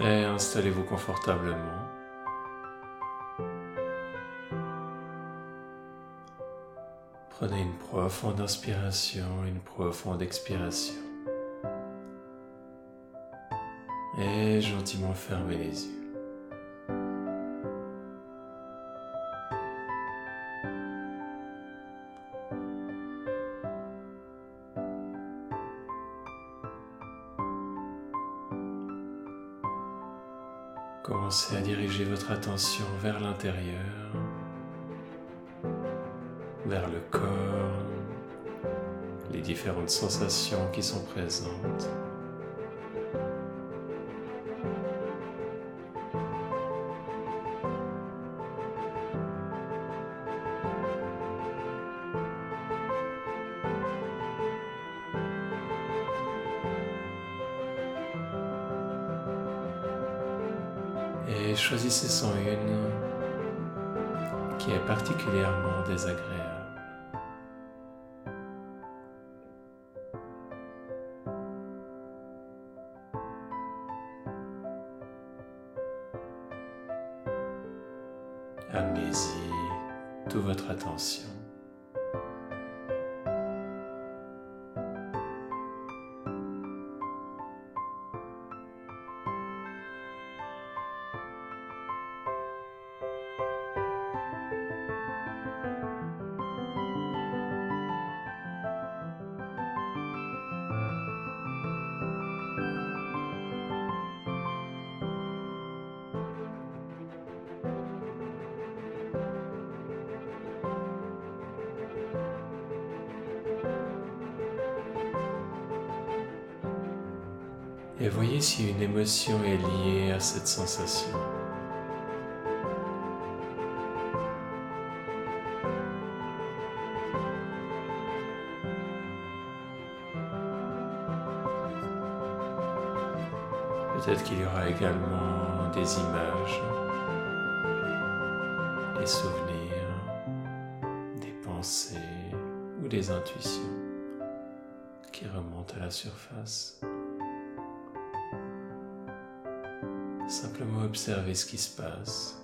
Et installez-vous confortablement. Prenez une profonde inspiration, une profonde expiration. Et gentiment fermez les yeux. Commencez à diriger votre attention vers l'intérieur, vers le corps, les différentes sensations qui sont présentes. Et choisissez sans une qui est particulièrement désagréable. Amenez-y toute votre attention. Et voyez si une émotion est liée à cette sensation. Peut-être qu'il y aura également des images, des souvenirs, des pensées ou des intuitions qui remontent à la surface. Simplement observer ce qui se passe.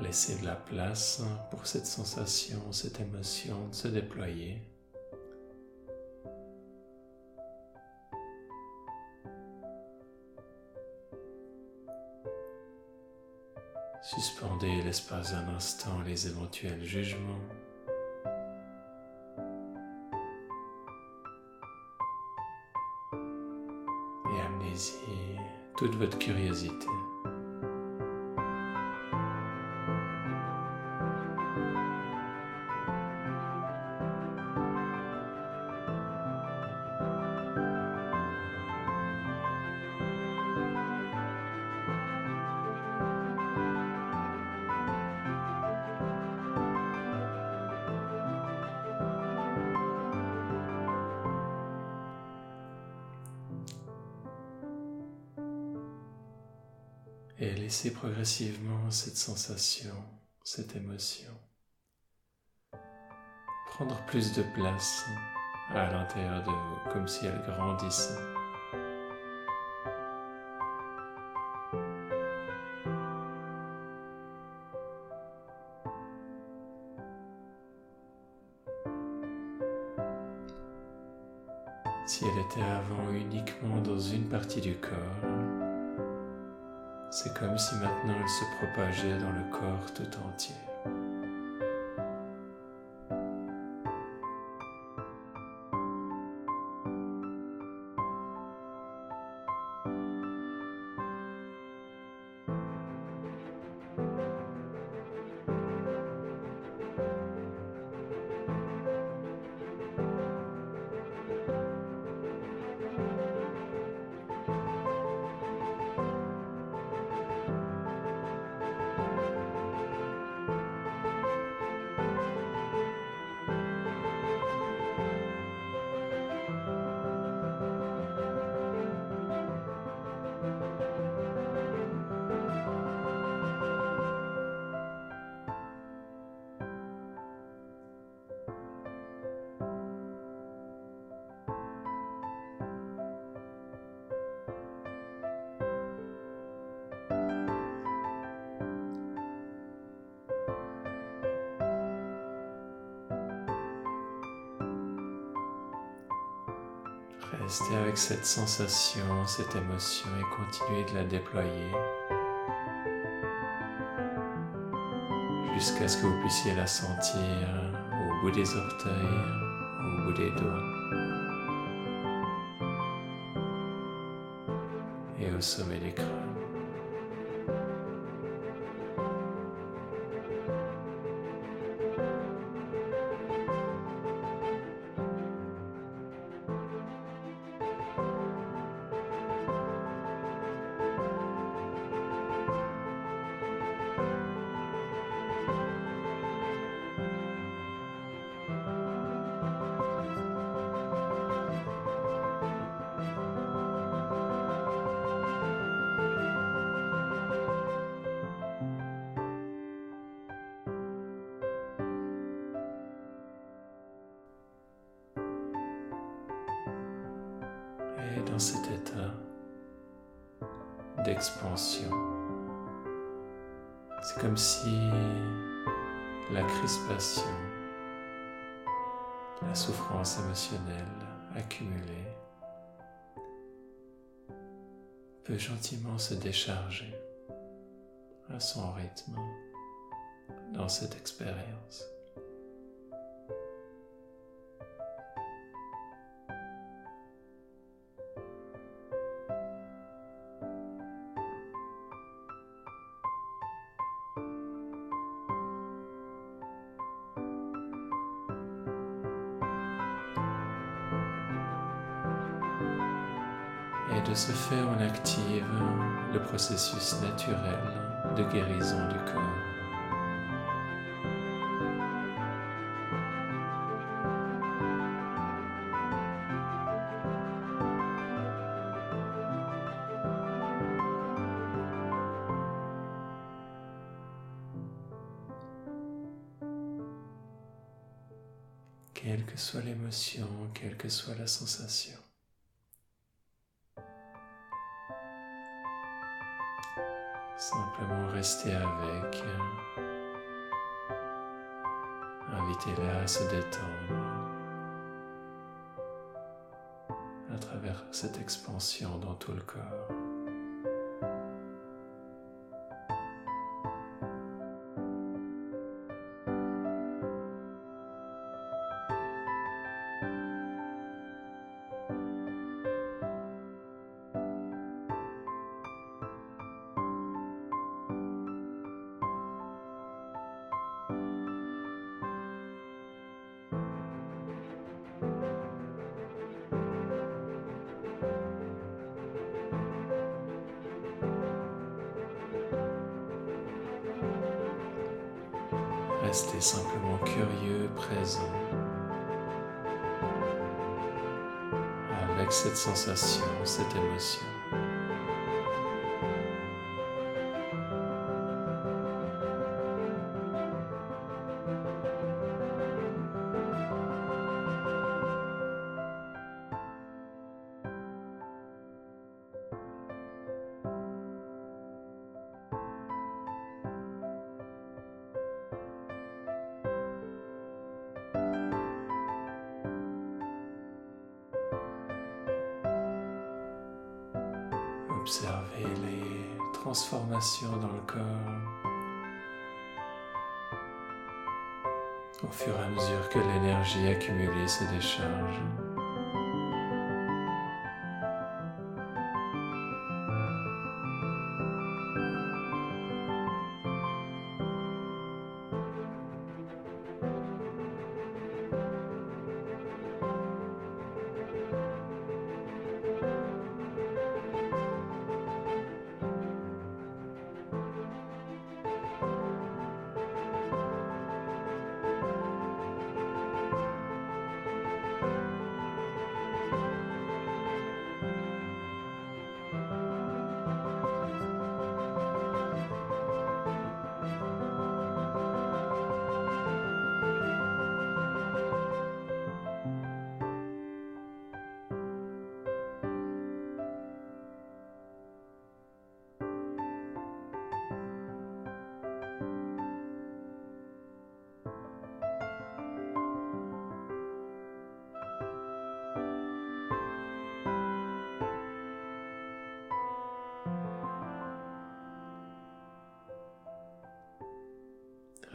Laissez de la place pour cette sensation, cette émotion de se déployer. Suspendez l'espace d'un instant les éventuels jugements. Et amenez-y toute votre curiosité. Et laissez progressivement cette sensation, cette émotion prendre plus de place à l'intérieur de vous, comme si elle grandissait. Comme si maintenant elle se propageait dans le corps tout entier. Restez avec cette sensation, cette émotion et continuez de la déployer jusqu'à ce que vous puissiez la sentir au bout des orteils, au bout des doigts et au sommet des crânes. Dans cet état d'expansion. C'est comme si la crispation, la souffrance émotionnelle accumulée peut gentiment se décharger à son rythme dans cette expérience. De ce fait, on active le processus naturel de guérison du corps. Quelle que soit l'émotion, quelle que soit la sensation. Simplement rester avec. Invitez-la à se détendre à travers cette expansion dans tout le corps. Restez simplement curieux, présent, avec cette sensation, cette émotion. Observez les transformations dans le corps au fur et à mesure que l'énergie accumulée se décharge.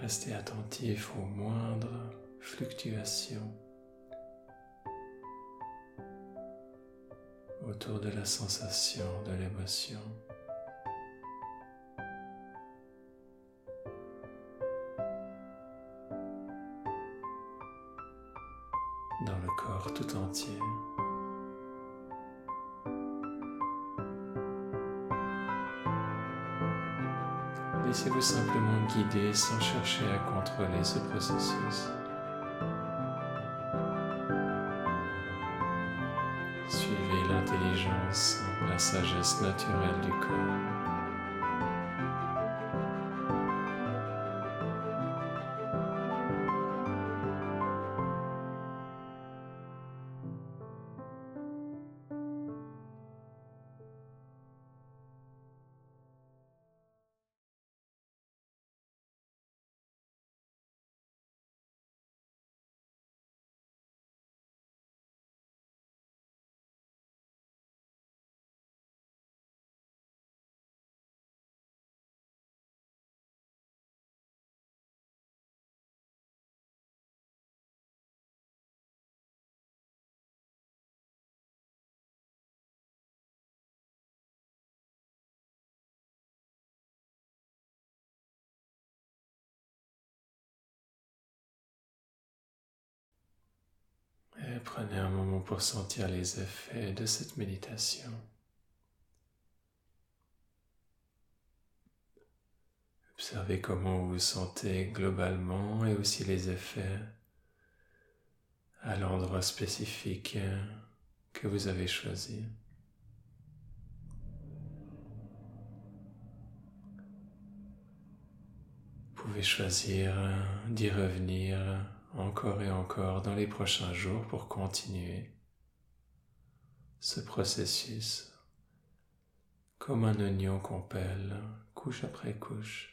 Restez attentif aux moindres fluctuations autour de la sensation, de l'émotion. dans le corps tout entier. Laissez-vous simplement guider sans chercher à contrôler ce processus. Suivez l'intelligence, la sagesse naturelle du corps. Prenez un moment pour sentir les effets de cette méditation. Observez comment vous vous sentez globalement et aussi les effets à l'endroit spécifique que vous avez choisi. Vous pouvez choisir d'y revenir encore et encore dans les prochains jours pour continuer ce processus comme un oignon qu'on pèle couche après couche.